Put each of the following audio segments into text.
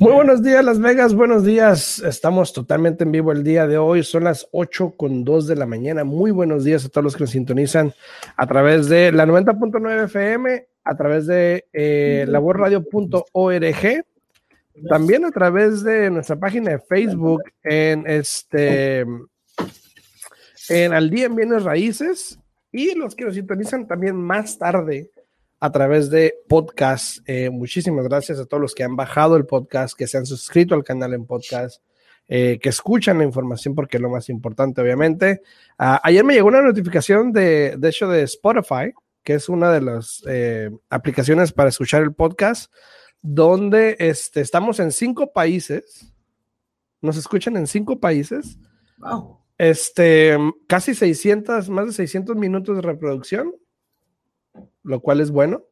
Muy buenos días, Las Vegas. Buenos días. Estamos totalmente en vivo el día de hoy. Son las 8 con 2 de la mañana. Muy buenos días a todos los que nos sintonizan a través de la 90.9 FM, a través de eh, laborradio.org, también a través de nuestra página de Facebook en este en Al Día en Bienes Raíces y los que nos sintonizan también más tarde a través de podcast. Eh, muchísimas gracias a todos los que han bajado el podcast, que se han suscrito al canal en podcast, eh, que escuchan la información porque es lo más importante, obviamente. Ah, ayer me llegó una notificación de, de hecho, de Spotify, que es una de las eh, aplicaciones para escuchar el podcast, donde este, estamos en cinco países. Nos escuchan en cinco países. Wow. Este, casi 600, más de 600 minutos de reproducción lo cual es bueno.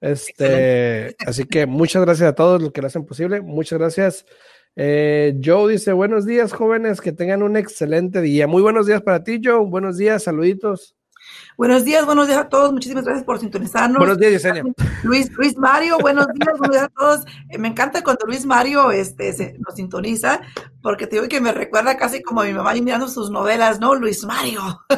Este, así que muchas gracias a todos los que lo hacen posible. Muchas gracias. Eh, Joe dice: Buenos días, jóvenes, que tengan un excelente día. Muy buenos días para ti, Joe. Buenos días, saluditos. Buenos días, buenos días a todos. Muchísimas gracias por sintonizarnos. Buenos días, Yesenia. Luis, Luis Mario, buenos días, buenos días a todos. Eh, me encanta cuando Luis Mario este, se, nos sintoniza, porque te digo que me recuerda casi como a mi mamá mirando sus novelas, ¿no? Luis Mario.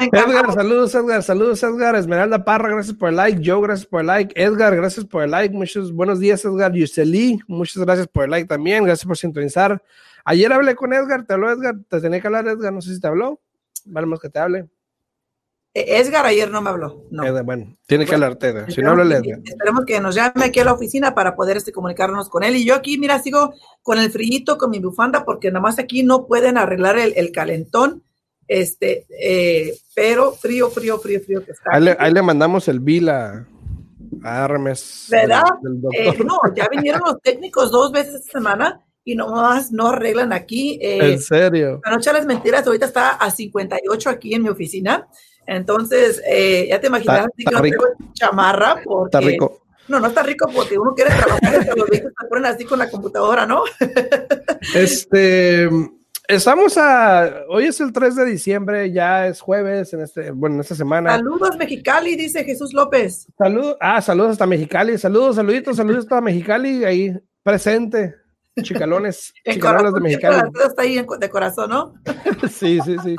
Edgar, saludos, Edgar, saludos, Edgar. Esmeralda Parra, gracias por el like. Joe, gracias por el like. Edgar, gracias por el like. Muchos buenos días, Edgar. Yuseli, muchas gracias por el like también. Gracias por sintonizar. Ayer hablé con Edgar, te habló Edgar, te tenía que hablar Edgar, no sé si te habló. Vale más que te hable. Edgar ayer no me habló. No. Bueno, tiene que hablarte, Edgar. Si no habla Edgar. Esperemos que nos llame aquí a la oficina para poder este, comunicarnos con él. Y yo aquí, mira, sigo con el frío, con mi bufanda, porque nada más aquí no pueden arreglar el, el calentón. Este, eh, pero frío, frío, frío, frío que está. Ahí le, ahí le mandamos el bill a, a Hermes. ¿Verdad? Del, del eh, no, ya vinieron los técnicos dos veces esta semana y nomás no arreglan aquí. Eh, ¿En serio? Anoche las mentiras, ahorita está a 58 aquí en mi oficina. Entonces, eh, ya te imaginas así que no tengo chamarra porque... Está rico. No, no está rico porque uno quiere trabajar y los viejitos se ponen así con la computadora, ¿no? este... Estamos a. Hoy es el 3 de diciembre, ya es jueves, en este, bueno, en esta semana. Saludos, Mexicali, dice Jesús López. Saludos, ah, saludos hasta Mexicali. Saludos, saluditos, saludos hasta Mexicali, ahí presente. Chicalones, chicalones de Mexicali. Está ahí de corazón, ¿no? sí, sí, sí.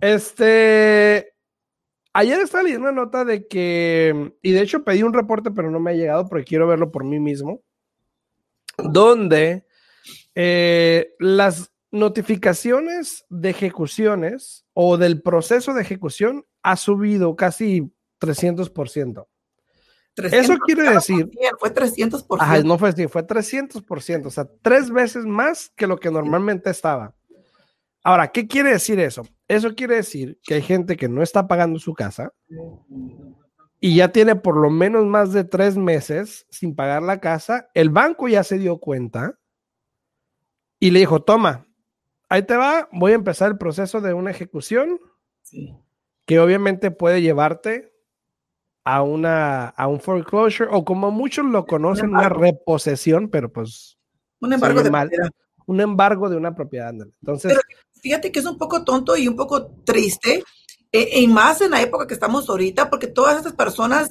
Este. Ayer estaba leyendo una nota de que, y de hecho pedí un reporte, pero no me ha llegado porque quiero verlo por mí mismo, donde eh, las notificaciones de ejecuciones o del proceso de ejecución ha subido casi 300%. 300, Eso quiere decir. Fue 300%. Ajá, no fue así, fue 300%, o sea, tres veces más que lo que normalmente estaba. Ahora, ¿qué quiere decir eso? Eso quiere decir que hay gente que no está pagando su casa y ya tiene por lo menos más de tres meses sin pagar la casa. El banco ya se dio cuenta y le dijo, toma, ahí te va, voy a empezar el proceso de una ejecución sí. que obviamente puede llevarte a, una, a un foreclosure o como muchos lo conocen, un una reposesión, pero pues... Un embargo de mal, un embargo de una propiedad. Entonces, pero fíjate que es un poco tonto y un poco triste, eh, y más en la época que estamos ahorita, porque todas estas personas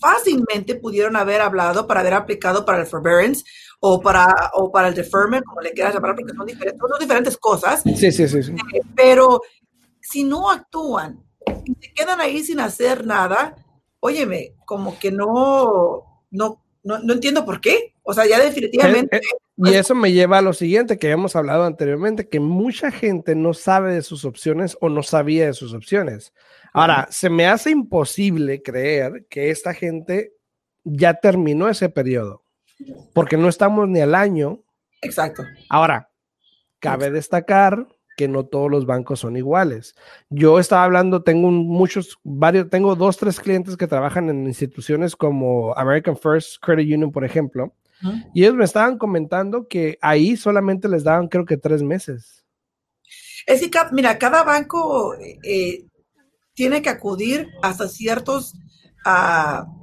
fácilmente pudieron haber hablado para haber aplicado para el forbearance o para, o para el deferment, como le quieras llamar, porque son diferentes, son diferentes cosas. Sí, sí, sí. sí. Eh, pero si no actúan y se quedan ahí sin hacer nada, óyeme, como que no, no, no, no entiendo por qué. O sea, ya definitivamente. Eh, eh, y eso me lleva a lo siguiente que habíamos hablado anteriormente, que mucha gente no sabe de sus opciones o no sabía de sus opciones. Ahora, se me hace imposible creer que esta gente ya terminó ese periodo, porque no estamos ni al año. Exacto. Ahora, cabe destacar que no todos los bancos son iguales. Yo estaba hablando, tengo un, muchos, varios, tengo dos, tres clientes que trabajan en instituciones como American First Credit Union, por ejemplo, y ellos me estaban comentando que ahí solamente les daban creo que tres meses. Es que, mira, cada banco eh, tiene que acudir hasta ciertos uh,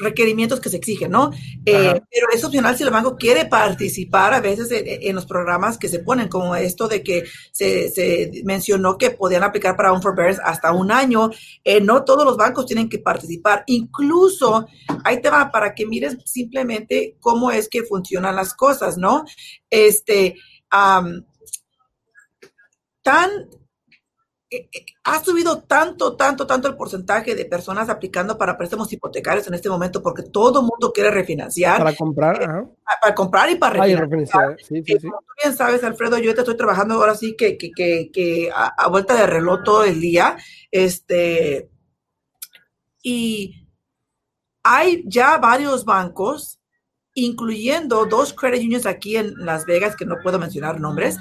requerimientos que se exigen, ¿no? Eh, pero es opcional si el banco quiere participar a veces en, los programas que se ponen, como esto de que se, mencionó que podían aplicar para un forbearance hasta un año. Eh, no todos los bancos tienen que participar. Incluso, ahí te va para que mires simplemente cómo es que funcionan las cosas, ¿no? Este, tan ha subido tanto, tanto, tanto el porcentaje de personas aplicando para préstamos hipotecarios en este momento porque todo el mundo quiere refinanciar. Para comprar, eh, Para comprar y para refinanciar. Sí, sí, Como tú bien sabes, Alfredo, yo te estoy trabajando ahora sí que, que, que, que a, a, vuelta de reloj todo el día. Este, y hay ya varios bancos incluyendo dos credit unions aquí en Las Vegas, que no puedo mencionar nombres,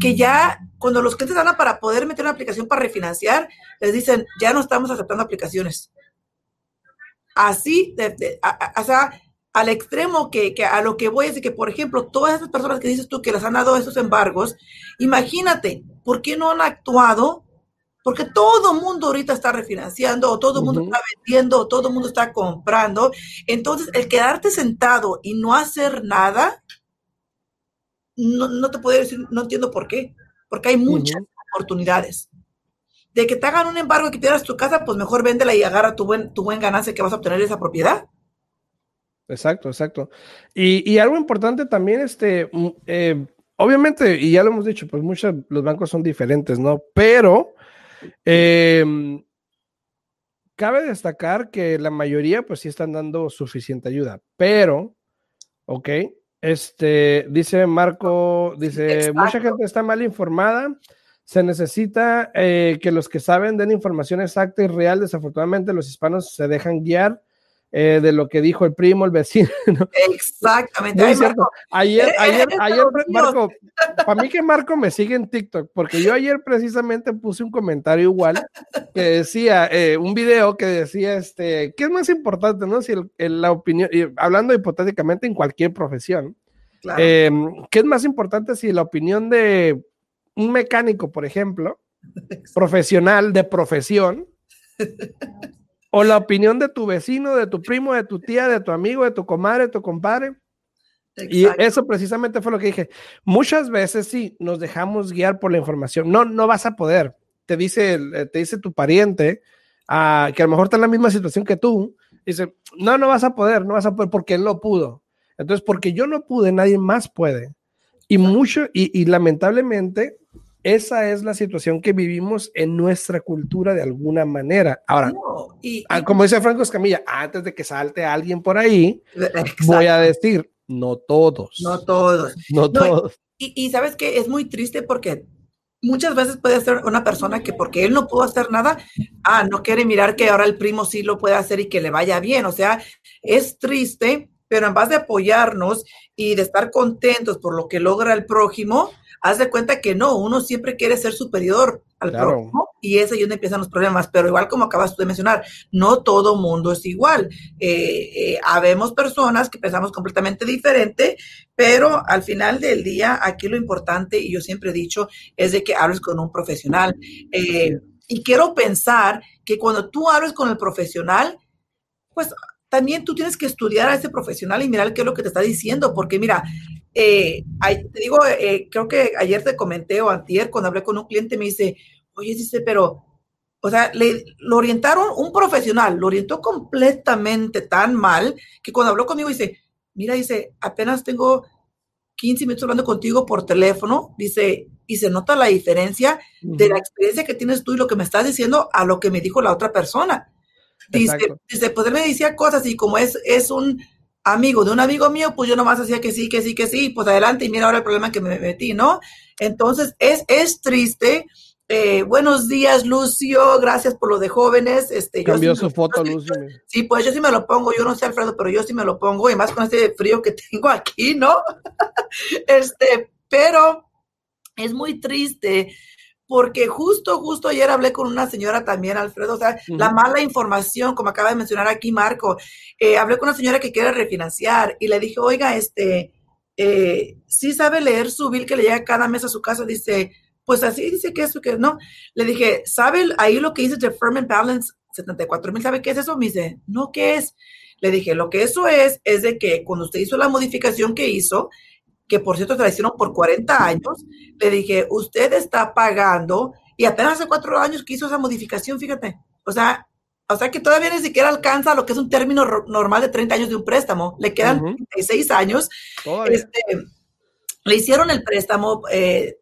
que ya cuando los clientes hablan para poder meter una aplicación para refinanciar, les dicen, ya no estamos aceptando aplicaciones. Así, o sea, al extremo que, que, a lo que voy es de que, por ejemplo, todas esas personas que dices tú que les han dado esos embargos, imagínate, ¿por qué no han actuado porque todo el mundo ahorita está refinanciando, o todo el mundo está vendiendo, o todo el mundo está comprando. Entonces, el quedarte sentado y no hacer nada, no, te puedo decir, no entiendo por qué. Porque hay muchas oportunidades. De que te hagan un embargo y que pierdas tu casa, pues mejor véndela y agarra tu buen, tu buen ganancia que vas a obtener esa propiedad. Exacto, exacto. Y, algo importante también, este, mm, eh, obviamente, y ya lo hemos dicho, pues muchos, los bancos son diferentes, ¿no? Pero Em, cabe destacar que la mayoría, pues sí están dando suficiente ayuda, pero, ok, este, dice Marco, dice, mucha gente está mal informada. Se necesita eh, que los que saben den información exacta y real. Desafortunadamente, los hispanos se dejan guiar eh, de lo que dijo el primo, el vecino. Exactamente. Ayer, ayer, ayer, Marco, para mí que Marco me sigue en TikTok, porque yo ayer precisamente puse un comentario igual que decía, eh, un video que decía, este, ¿qué es más importante, no? Si la opinión, hablando hipotéticamente en cualquier profesión, em, ¿qué es más importante si la opinión de un mecánico, por ejemplo, profesional, de profesión, o la opinión de tu vecino, de tu primo, de tu tía, de tu amigo, de tu comadre, de tu compadre. Y eso precisamente fue lo que dije. Muchas veces sí nos dejamos guiar por la información. No, no vas a poder. Te dice, eh, te dice tu pariente uh, que a lo mejor está en la misma situación que tú. Dice, no, no vas a poder, no vas a poder porque él no pudo. Entonces, porque yo no pude, nadie más puede. Y mucho, y, y lamentablemente, esa es la situación que vivimos en nuestra cultura de alguna manera. Ahora, ah, como dice Franco Escamilla, antes de que salte alguien por ahí, voy a decir, no todos. No todos. No, todos. Y, sabes que es muy triste porque muchas veces puede ser una persona que porque él no pudo hacer nada, ah, no quiere mirar que ahora el primo sí lo puede hacer y que le vaya bien. O sea, es triste, pero en vez de apoyarnos y de estar contentos por lo que logra el prójimo, haz de cuenta que no, uno siempre quiere ser superior al prójimo y es ahí donde empiezan los problemas, pero igual como acabas de mencionar, no todo mundo es igual. Eh, eh, habemos personas que pensamos completamente diferente, pero al final del día, aquí lo importante, y yo siempre he dicho, es de que hables con un profesional. Eh, y quiero pensar que cuando tú hables con el profesional, pues también tú tienes que estudiar a ese profesional y mirar qué es lo que te está diciendo, porque mira, eh, te digo, eh, creo que ayer te comenté o antier cuando hablé con un cliente me dice, oye, dice, pero, o sea, le, lo orientaron un profesional, lo orientó completamente tan mal que cuando habló conmigo dice, mira, dice, apenas tengo 15 minutos hablando contigo por teléfono, dice, y se nota la diferencia de la experiencia que tienes tú y lo que me estás diciendo a lo que me dijo la otra persona. Dice, dice, pues él me decía cosas y como es, es un amigo de un amigo mío, pues yo nomás hacía que sí, que sí, que sí, pues adelante y mira ahora el problema que me metí, ¿no? Entonces es, es triste. Eh, buenos días, Lucio. Gracias por lo de jóvenes. Este, Cambió su foto, Lucio. Sí, pues yo sí me lo pongo. Yo no sé, Alfredo, pero yo sí me lo pongo. Y más con este frío que tengo aquí, ¿no? este, pero es muy triste porque justo, justo ayer hablé con una señora también, Alfredo, o sea, la mala información, como acaba de mencionar aquí Marco, eh, hablé con una señora que quiere refinanciar y le dije, oiga, este, eh, sí sabe leer su bill que le llega cada mes a su casa, dice, pues así dice que eso, que no. Le dije, ¿sabe ahí lo que dice Deferment Balance 74 mil? ¿Sabe qué es eso? Me dice, no, ¿qué es? Le dije, lo que eso es, es de que cuando usted hizo la modificación que hizo, que por cierto se la hicieron por 40 años, le dije, usted está pagando, y apenas hace cuatro años que hizo esa modificación, fíjate, o sea, o sea que todavía ni siquiera alcanza lo que es un término normal de 30 años de un préstamo, le quedan 36 años. Este, le hicieron el préstamo, eh,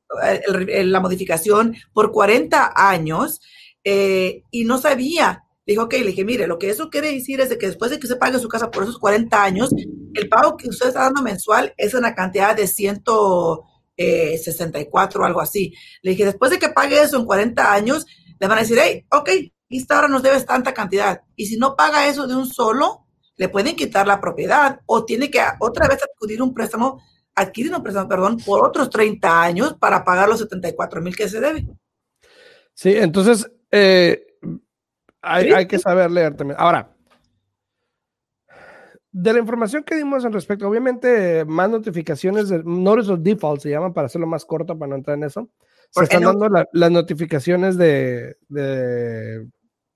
la modificación por 40 años eh, y no sabía dijo, ok, le dije, mire, lo que eso quiere decir es de que después de que se pague su casa por esos 40 años, el pago que usted está dando mensual es una cantidad de 164 o algo así. Le dije, después de que pague eso en 40 años, le van a decir, hey, ok, esta ahora nos debes tanta cantidad. Y si no paga eso de un solo, le pueden quitar la propiedad o tiene que otra vez acudir un préstamo, adquirir un préstamo, perdón, por otros 30 años para pagar los 74 mil que se debe. Sí, entonces, eh, hay, que saber leer también. Ahora, de la información que dimos al respecto, obviamente más notificaciones, de, notice of default se llaman para hacerlo más corto, para no entrar en eso. Se están dando las notificaciones de,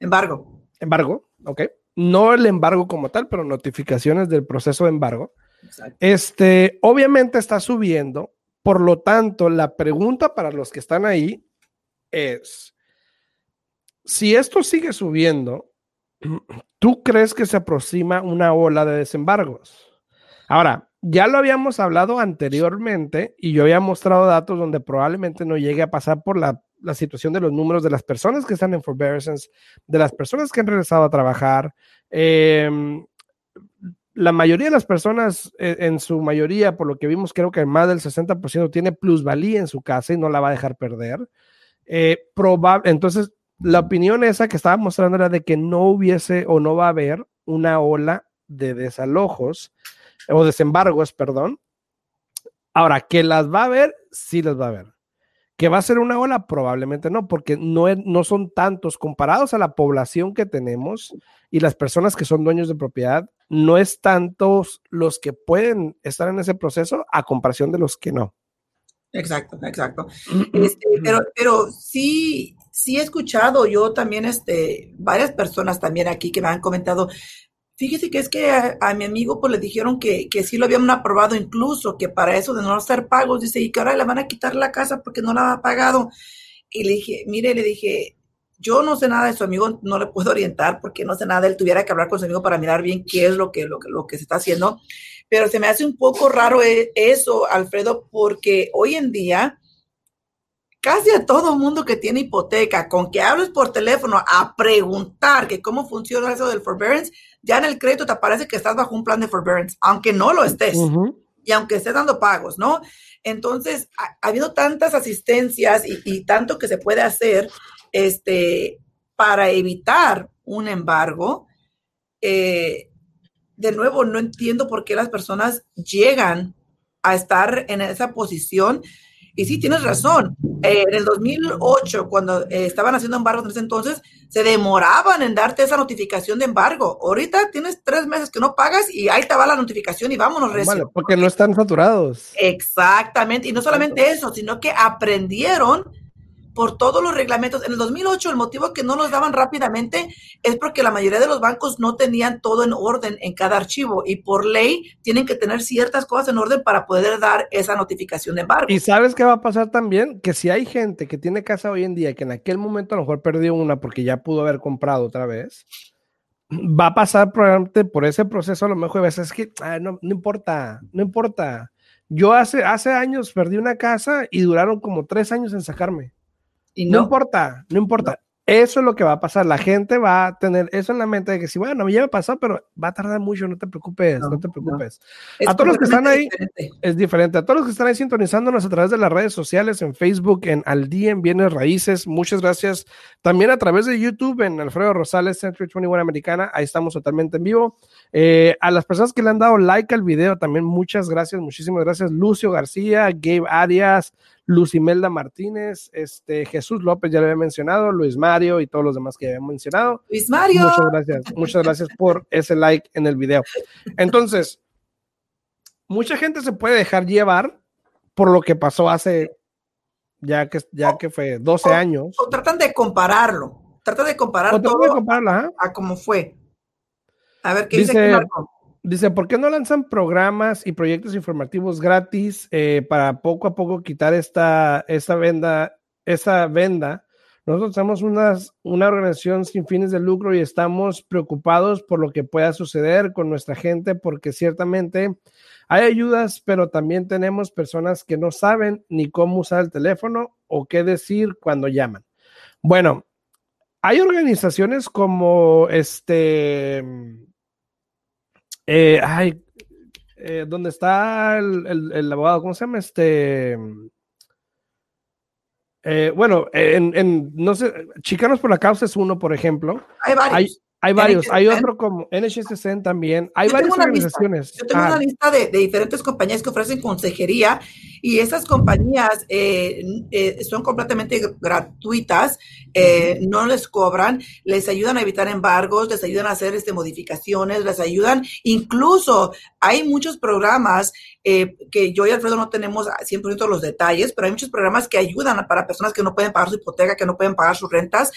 Embargo. Embargo, ok. No el embargo como tal, pero notificaciones del proceso de embargo. Este, obviamente está subiendo, por lo tanto, la pregunta para los que están ahí es, si esto sigue subiendo, ¿tú crees que se aproxima una ola de desembargos? Ahora, ya lo habíamos hablado anteriormente y yo había mostrado datos donde probablemente no llegue a pasar por la, situación de los números de las personas que están en forbearance, de las personas que han regresado a trabajar. Em, la mayoría de las personas, e, en su mayoría, por lo que vimos, creo que más del 60% tiene plusvalía en su casa y no la va a dejar perder. Eh, entonces, la opinión esa que estaba mostrando era de que no hubiese o no va a haber una ola de desalojos o desembargos, perdón. Ahora, que las va a haber, sí las va a haber. ¿Que va a ser una ola? Probablemente no, porque no, no son tantos comparados a la población que tenemos y las personas que son dueños de propiedad, no es tantos los que pueden estar en ese proceso a comparación de los que no. Exacto, exacto. Este, pero, pero sí, sí he escuchado yo también, este, varias personas también aquí que me han comentado, fíjese que es que a, mi amigo pues le dijeron que, que sí lo habían aprobado incluso, que para eso de no hacer pagos, dice, y que ahora le van a quitar la casa porque no la ha pagado. Y le dije, mire, le dije, yo no sé nada de su amigo, no le puedo orientar porque no sé nada, él tuviera que hablar con su amigo para mirar bien qué es lo que, lo, que se está haciendo. Pero se me hace un poco raro eh, eso, Alfredo, porque hoy en día casi a todo mundo que tiene hipoteca, con que hables por teléfono a preguntar que cómo funciona eso del forbearance, ya en el crédito te parece que estás bajo un plan de forbearance, aunque no lo estés. Y aunque estés dando pagos, ¿no? Entonces, ha, habido tantas asistencias y, tanto que se puede hacer este, para evitar un embargo. Eh, de nuevo, no entiendo por qué las personas llegan a estar en esa posición y sí, tienes razón. Eh, en el 2008, cuando eh, estaban haciendo embargos en ese entonces, se demoraban en darte esa notificación de embargo. Ahorita tienes tres meses que no pagas y ahí te va la notificación y vámonos, Bueno, porque no están saturados. Exactamente. Y no solamente eso, sino que aprendieron por todos los reglamentos. En el 2008 el motivo que no los daban rápidamente es porque la mayoría de los bancos no tenían todo en orden en cada archivo y por ley tienen que tener ciertas cosas en orden para poder dar esa notificación de embargo. Y sabes qué va a pasar también, que si hay gente que tiene casa hoy en día que en aquel momento a lo mejor perdió una porque ya pudo haber comprado otra vez, va a pasar probablemente por ese proceso a lo mejor veces que no, no importa, no importa. Yo hace, hace años perdí una casa y duraron como tres años en sacarme no, importa, no importa. Eso es lo que va a pasar. La gente va a tener eso en la mente de que si, bueno, ya me pasó, pero va a tardar mucho, no te preocupes, no, te preocupes. A todos los que están ahí, es diferente. A todos los que están ahí sintonizándonos a través de las redes sociales, en Facebook, en Al Día, en Bienes Raíces, muchas gracias. También a través de YouTube, en Alfredo Rosales, Century 21 Americana, ahí estamos totalmente en vivo. Eh, a las personas que le han dado like al video, también muchas gracias, muchísimas gracias. Lucio García, Gabe Arias, Lucimelda Martínez, este, Jesús López, ya le había mencionado, Luis Mario y todos los demás que había mencionado. Luis Mario. Muchas gracias, muchas gracias por ese like en el video. Entonces, mucha gente se puede dejar llevar por lo que pasó hace ya que, ya que fue 12 años. O tratan de compararlo. Trata de comparar todo de compararla, a cómo fue. A ver qué dice, dice, dice, ¿por qué no lanzan programas y proyectos informativos gratis eh, para poco a poco quitar esta, esta venda, esta venda? Nosotros somos unas, una organización sin fines de lucro y estamos preocupados por lo que pueda suceder con nuestra gente porque ciertamente hay ayudas, pero también tenemos personas que no saben ni cómo usar el teléfono o qué decir cuando llaman. Bueno, hay organizaciones como este, eh, ay, eh, ¿dónde está el, abogado? ¿Cómo se llama? Este, eh, bueno, en, no sé, Chicanos por la Causa es uno, por ejemplo. Hay varios. Hay varios, hay otro como NHSN también, hay varias organizaciones. Yo tengo una ah. lista de, diferentes compañías que ofrecen consejería y esas compañías eh, eh, son completamente gratuitas, eh, no les cobran, les ayudan a evitar embargos, les ayudan a hacer este, modificaciones, les ayudan, incluso hay muchos programas que yo y Alfredo no tenemos 100% los detalles, pero hay muchos programas que ayudan para personas que no pueden pagar su hipoteca, que no pueden pagar sus rentas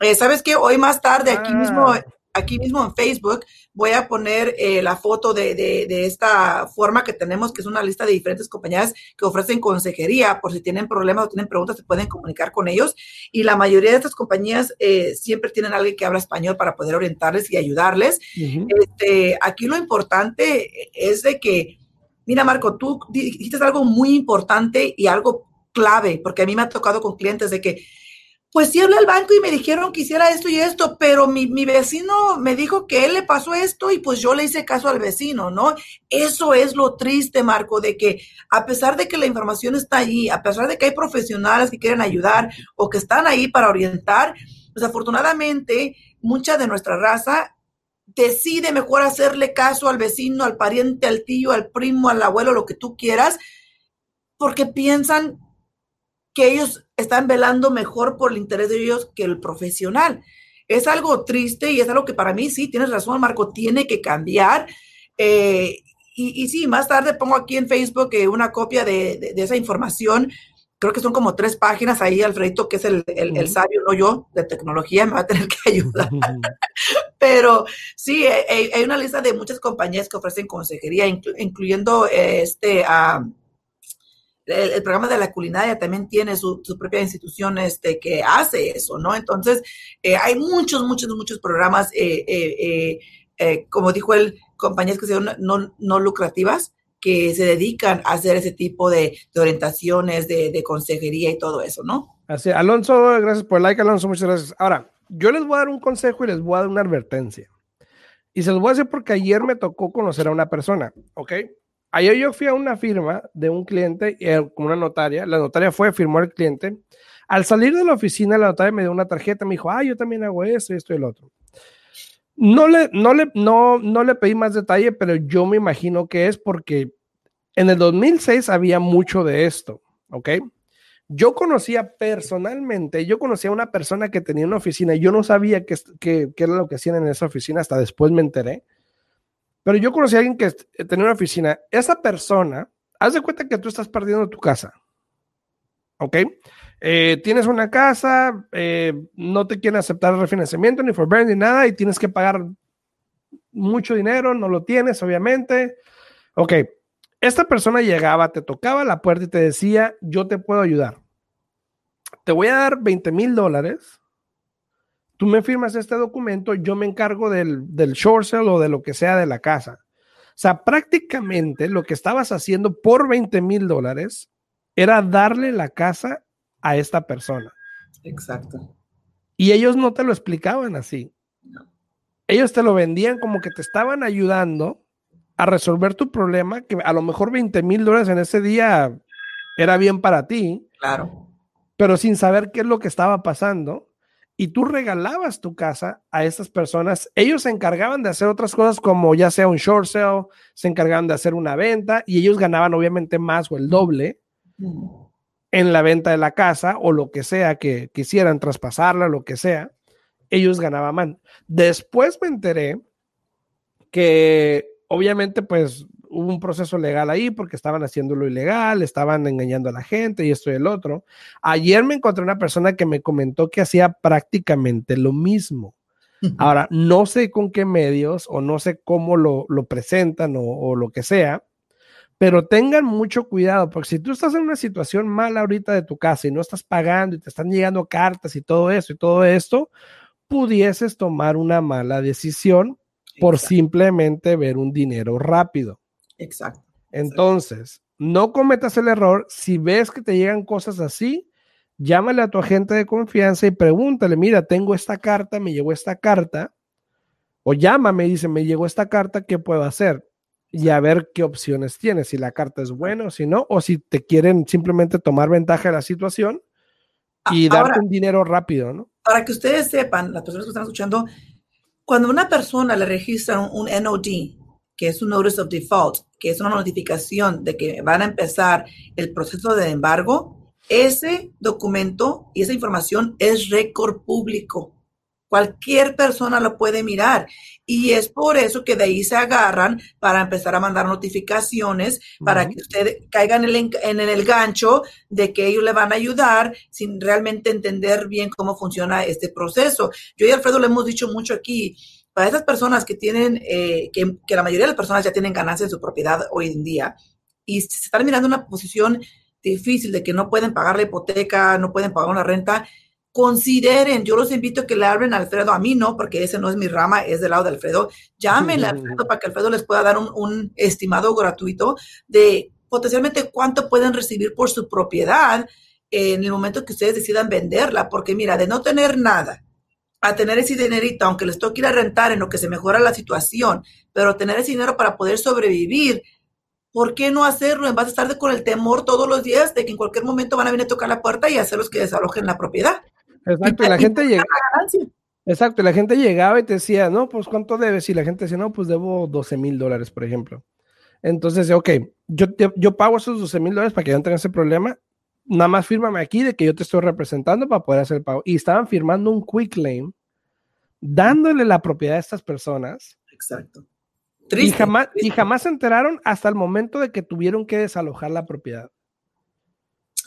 eh, ¿Sabes qué? Hoy más tarde, aquí mismo, ah. Aquí mismo en Facebook, voy a poner eh, la foto de, de, esta forma que tenemos, que es una lista de diferentes compañías que ofrecen consejería. Por si tienen problemas o tienen preguntas, se pueden comunicar con ellos. Y la mayoría de estas compañías eh, siempre tienen alguien que habla español para poder orientarles y ayudarles. este, aquí lo importante es de que, mira, Marco, tú dijiste algo muy importante y algo clave, porque a mí me ha tocado con clientes de que pues sí hablé al banco y me dijeron que hiciera esto y esto, pero mi, vecino me dijo que él le pasó esto y pues yo le hice caso al vecino, ¿no? Eso es lo triste, Marco, de que a pesar de que la información está allí, a pesar de que hay profesionales que quieren ayudar o que están ahí para orientar, desafortunadamente mucha de nuestra raza decide mejor hacerle caso al vecino, al pariente, al tío, al primo, al abuelo, lo que tú quieras, porque piensan que ellos están velando mejor por el interés de ellos que el profesional. Es algo triste y es algo que para mí sí, tienes razón, Marco, tiene que cambiar. Eh, y, sí, más tarde pongo aquí en Facebook eh, una copia de, esa información. Creo que son como tres páginas ahí, Alfredito, que es el, sabio, no yo, de tecnología, me va a tener que ayudar. Pero sí, eh, hay, una lista de muchas compañías que ofrecen consejería, incluyendo este el, programa de la culinaria también tiene su, propia institución que hace eso, ¿no? Entonces, eh, hay muchos, muchos, muchos programas, eh, eh, como dijo él, compañías que son no, lucrativas que se dedican a hacer ese tipo de, orientaciones, de, consejería y todo eso, ¿no? Así, Alonso, gracias por el like, Alonso, muchas gracias. Ahora, yo les voy a dar un consejo y les voy a dar una advertencia. Y se los voy a hacer porque ayer me tocó conocer a una persona, ¿ok? Ayer yo fui a una firma de un cliente eh, con una notaria. La notaria fue, firmó al cliente. Al salir de la oficina, la notaria me dio una tarjeta. Me dijo, ah, yo también hago esto, esto y el otro. No le, no, le, no, no le pedí más detalle, pero yo me imagino que es porque en el 2006 había mucho de esto, ¿ok? Yo conocía personalmente, yo conocía a una persona que tenía una oficina, yo no sabía qué, qué, qué era lo que hacían en esa oficina, hasta después me enteré pero yo conocí a alguien que tenía una oficina. Esa persona, haz de cuenta que tú estás perdiendo tu casa. ¿Ok? Eh, tienes una casa, eh, no te quieren aceptar el refinanciamiento, ni forbearance, ni nada, y tienes que pagar mucho dinero, no lo tienes, obviamente. Ok, esta persona llegaba, te tocaba la puerta y te decía, yo te puedo ayudar. Te voy a dar 20 mil dólares tú me firmas este documento, yo me encargo del, del short sale o de lo que sea de la casa. O sea, prácticamente lo que estabas haciendo por 20 mil dólares era darle la casa a esta persona. Exacto. Y ellos no te lo explicaban así. Ellos te lo vendían como que te estaban ayudando a resolver tu problema, que a lo mejor 20 mil dólares en ese día era bien para ti. Claro. Pero sin saber qué es lo que estaba pasando y tú regalabas tu casa a estas personas, ellos se encargaban de hacer otras cosas como ya sea un short sale, se encargaban de hacer una venta y ellos ganaban obviamente más o el doble. en la venta de la casa o lo que sea que quisieran traspasarla, lo que sea, ellos ganaban más. Después me enteré que obviamente pues hubo un proceso legal ahí porque estaban haciéndolo ilegal, estaban engañando a la gente y esto y el otro. Ayer me encontré una persona que me comentó que hacía prácticamente lo mismo. Ahora, no sé con qué medios o no sé cómo lo, presentan o, o, lo que sea, pero tengan mucho cuidado, porque si tú estás en una situación mala ahorita de tu casa y no estás pagando y te están llegando cartas y todo eso y todo esto, pudieses tomar una mala decisión por simplemente ver un dinero rápido. Exacto. Entonces, no cometas el error. Si ves que te llegan cosas así, llámale a tu agente de confianza y pregúntale, mira, tengo esta carta, me llegó esta carta. O llámame y dice, me llegó esta carta, ¿qué puedo hacer? Y a ver qué opciones tienes, si la carta es buena o si no, o si te quieren simplemente tomar ventaja de la situación y darte un dinero rápido, ¿no? para que ustedes sepan, las personas que están escuchando, cuando una persona le registra un, NOD, que es un Notice of Default, que es una notificación de que van a empezar el proceso de embargo, ese documento y esa información es récord público. Cualquier persona lo puede mirar y es por eso que de ahí se agarran para empezar a mandar notificaciones para que usted caiga en el, en el gancho de que ellos le van a ayudar sin realmente entender bien cómo funciona este proceso. Yo y Alfredo le hemos dicho mucho aquí, para esas personas que tienen, eh, que, que la mayoría de las personas ya tienen ganancias en su propiedad hoy en día y se están mirando una posición difícil de que no pueden pagar la hipoteca, no pueden pagar una renta, consideren, yo los invito a que le hablen a Alfredo, a mí no, porque ese no es mi rama, es del lado de Alfredo, llámenle a Alfredo para que Alfredo les pueda dar un, estimado gratuito de potencialmente cuánto pueden recibir por su propiedad en el momento que ustedes decidan venderla, porque mira, de no tener nada a tener ese dinerito, aunque les toque ir a rentar en lo que se mejora la situación, pero tener ese dinero para poder sobrevivir, ¿por qué no hacerlo en vez de estar con el temor todos los días de que en cualquier momento van a venir a tocar la puerta y hacerlos que desalojen la propiedad? Exacto, y la gente llega. Exacto, la gente llegaba y te decía, no, pues ¿cuánto debes? Y la gente decía, no, pues debo 12 mil dólares, por ejemplo. Entonces, ok, yo, yo pago esos 12 mil dólares para que no tengan ese problema. Nada más fírmame aquí de que yo te estoy representando para poder hacer el pago. Y estaban firmando un quick claim, dándole la propiedad a estas personas. Exacto. y, jamás, y jamás se enteraron hasta el momento de que tuvieron que desalojar la propiedad.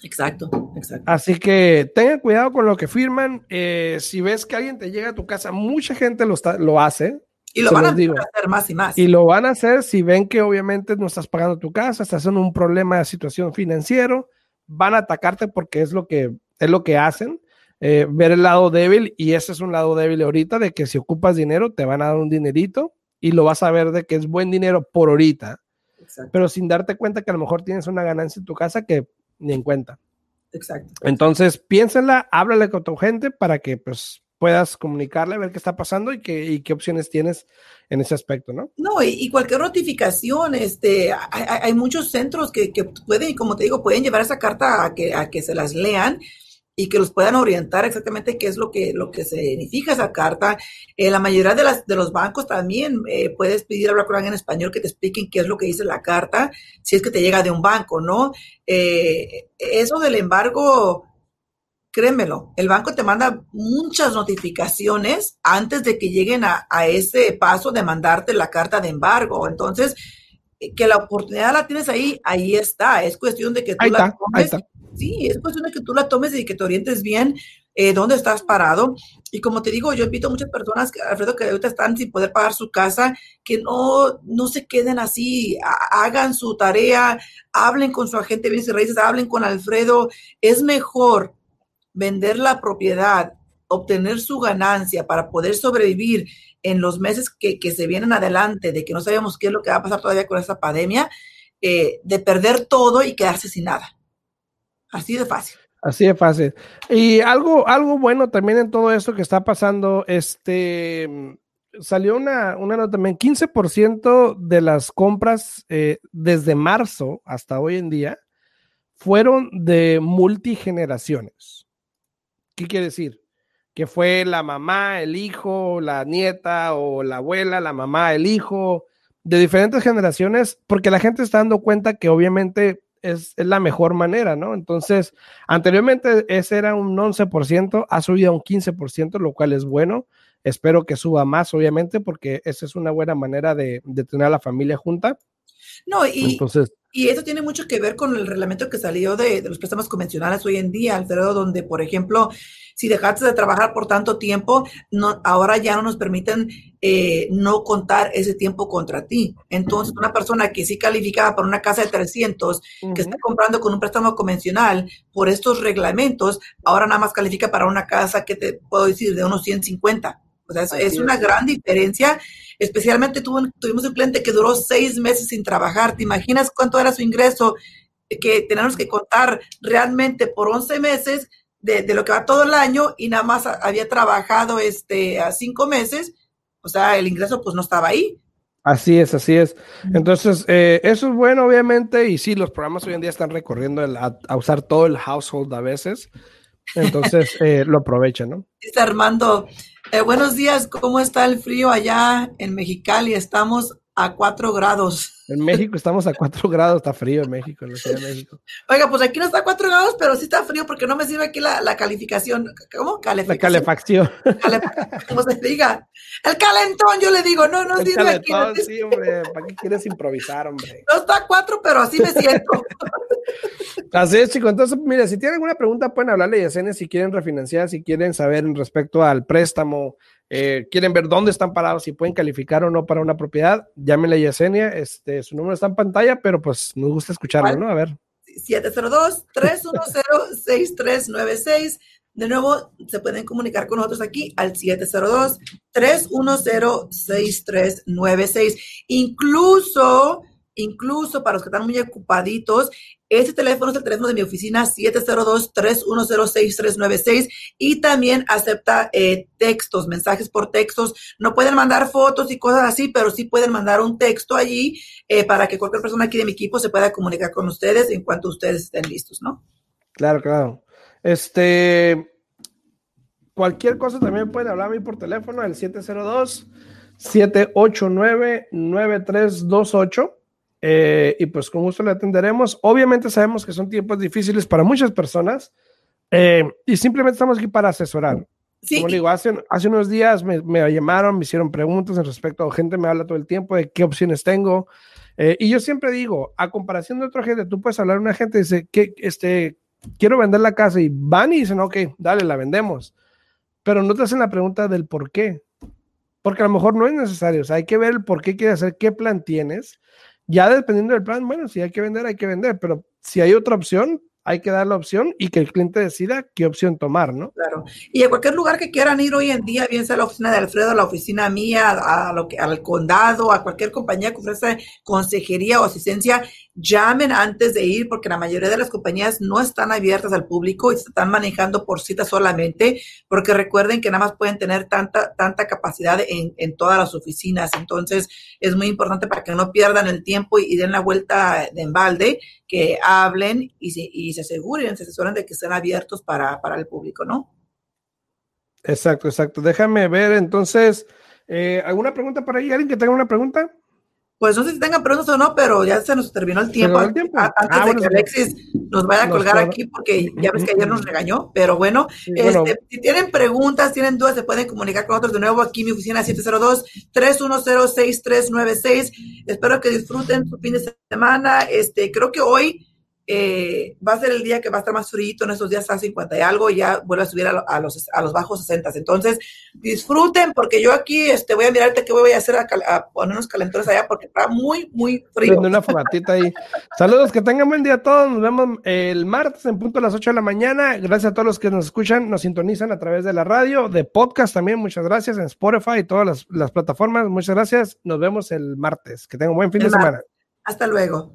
Exacto, exacto. Así que tengan cuidado con lo que firman. Eh, si ves que alguien te llega a tu casa, mucha gente lo, está, lo hace. Y lo van a hacer más y más. Y lo van a hacer si ven que obviamente no estás pagando tu casa, estás en un problema de situación financiero, van a atacarte porque es lo que, es lo que hacen. Eh, ver el lado débil y ese es un lado débil ahorita de que si ocupas dinero te van a dar un dinerito y lo vas a ver de que es buen dinero por ahorita, pero sin darte cuenta que a lo mejor tienes una ganancia en tu casa que ni en cuenta. Exacto. Entonces, piénsala, háblale con tu gente para que pues puedas comunicarle, ver qué está pasando y qué, qué opciones tienes en ese aspecto, ¿no? No, y, cualquier notificación, este, hay, muchos centros que, que, pueden, como te digo, pueden llevar esa carta a que, a que se las lean y que los puedan orientar exactamente qué es lo que, lo que significa esa carta. Eh, la mayoría de, las, de los bancos también eh, puedes pedir hablar con alguien en español que te expliquen qué es lo que dice la carta, si es que te llega de un banco, ¿no? Eh, eso del embargo, créemelo, el banco te manda muchas notificaciones antes de que lleguen a, a ese paso de mandarte la carta de embargo. Entonces, que la oportunidad la tienes ahí, ahí está. Es cuestión de que tú la tomes Sí, es cuestión de que tú la tomes y que te orientes bien eh, dónde estás parado. Y como te digo, yo invito a muchas personas, Alfredo, que ahorita están sin poder pagar su casa, que no, no se queden así, hagan su tarea, hablen con su agente de bienes y raíces, hablen con Alfredo. Es mejor vender la propiedad, obtener su ganancia para poder sobrevivir en los meses que, que se vienen adelante, de que no sabemos qué es lo que va a pasar todavía con esta pandemia, eh, de perder todo y quedarse sin nada. Así de fácil. Así de fácil. Y algo, algo bueno también en todo esto que está pasando, este salió una, una nota también, 15% de las compras eh, desde marzo hasta hoy en día fueron de multigeneraciones. ¿Qué quiere decir? Que fue la mamá, el hijo, la nieta o la abuela, la mamá, el hijo, de diferentes generaciones, porque la gente está dando cuenta que obviamente es, la mejor manera, ¿no? Entonces, anteriormente ese era un 11%, ha subido a un 15%, lo cual es bueno. Espero que suba más, obviamente, porque esa es una buena manera de, de tener a la familia junta. No, y, Entonces, y eso tiene mucho que ver con el reglamento que salió de, los préstamos convencionales hoy en día, Alfredo, donde, por ejemplo, si dejaste de trabajar por tanto tiempo, no, ahora ya no nos permiten eh, no contar ese tiempo contra ti. Entonces, una persona que sí calificaba para una casa de 300, que está comprando con un préstamo convencional por estos reglamentos, ahora nada más califica para una casa que te puedo decir de unos 150. O sea, es, una gran diferencia. Especialmente tuvimos un cliente que duró seis meses sin trabajar. ¿Te imaginas cuánto era su ingreso? Que tenemos que contar realmente por 11 meses de, lo que va todo el año y nada más había trabajado este, a cinco meses. O sea, el ingreso pues no estaba ahí. Así es, así es. Entonces, eh, eso es bueno, obviamente, y sí, los programas hoy en día están recorriendo a, usar todo el household a veces. Entonces, eh, lo aprovechan, ¿no? Dice Armando, eh, buenos días, ¿cómo está el frío allá en Mexicali? Estamos a 4 grados. En México estamos a 4 grados, está frío en México, en la Ciudad de México. Oiga, pues aquí no está a 4 grados, pero sí está frío porque no me sirve aquí la, la calificación. ¿Cómo? Calefacción. La calefacción. Como se diga. El calentón, yo le digo, no, no sirve aquí. sí, hombre, ¿para qué quieres improvisar, hombre? No está a 4, pero así me siento. Así es, chicos. Entonces, mire, si tienen alguna pregunta, pueden hablarle a Yacene si quieren refinanciar, si quieren saber respecto al préstamo, eh, quieren ver dónde están parados, si pueden calificar o no para una propiedad, llámenle a Yesenia. Este, su número está en pantalla, pero pues nos gusta escucharlo, ¿no? A ver. 702-310-6396. De nuevo, se pueden comunicar con nosotros aquí al 702-310-6396. Incluso Incluso para los que están muy ocupaditos, este teléfono es el teléfono de mi oficina 702-310-6396 y también acepta eh, textos, mensajes por textos. No pueden mandar fotos y cosas así, pero sí pueden mandar un texto allí eh, para que cualquier persona aquí de mi equipo se pueda comunicar con ustedes en cuanto ustedes estén listos, ¿no? Claro, claro. Este, cualquier cosa también pueden hablar a mí por teléfono al 702 789 9328 eh, y pues con gusto le atenderemos. Obviamente sabemos que son tiempos difíciles para muchas personas eh, y simplemente estamos aquí para asesorar. Como digo, hace, hace unos días me, me, llamaron, me hicieron preguntas en respecto a gente, me habla todo el tiempo de qué opciones tengo. Eh, y yo siempre digo, a comparación de otra gente, tú puedes hablar a una gente y dice, que este, quiero vender la casa y van y dicen, ok, dale, la vendemos. Pero no te hacen la pregunta del por qué. Porque a lo mejor no es necesario. O sea, hay que ver el por qué quieres hacer, qué plan tienes ya dependiendo del plan, bueno, si hay que vender, hay que vender, pero si hay otra opción, hay que dar la opción y que el cliente decida qué opción tomar, ¿no? Claro. Y a cualquier lugar que quieran ir hoy en día, bien sea la oficina de Alfredo, la oficina mía, a lo que, al condado, a cualquier compañía que ofrece consejería o asistencia, llamen antes de ir porque la mayoría de las compañías no están abiertas al público y se están manejando por cita solamente, porque recuerden que nada más pueden tener tanta, tanta capacidad en, en todas las oficinas. Entonces, es muy importante para que no pierdan el tiempo y, den la vuelta de embalde, que hablen y se, y se aseguren, se asesoren de que estén abiertos para, para el público, ¿no? Exacto, exacto. Déjame ver entonces, eh, ¿alguna pregunta para ahí? ¿Alguien que tenga una pregunta? Pues no sé si tengan preguntas o no, pero ya se nos terminó el tiempo. Antes ah, de que Alexis nos vaya a colgar aquí, porque ya ves que ayer nos regañó. Pero bueno, este, si tienen preguntas, tienen dudas, se pueden comunicar con nosotros de nuevo aquí en mi oficina 702-310-6396. Espero que disfruten su fin de semana. Este, creo que hoy eh, va a ser el día que va a estar más frío, en estos días a 50 y algo, y ya vuelve a subir a, los, a los bajos 60. Entonces, disfruten, porque yo aquí este, voy a mirarte qué voy a hacer a, poner unos calentores allá, porque está muy, muy frío. una fogatita ahí. Saludos, que tengan buen día a todos. Nos vemos el martes en punto a las 8 de la mañana. Gracias a todos los que nos escuchan, nos sintonizan a través de la radio, de podcast también. Muchas gracias en Spotify y todas las, las plataformas. Muchas gracias. Nos vemos el martes. Que tengan un buen fin de semana. Hasta luego.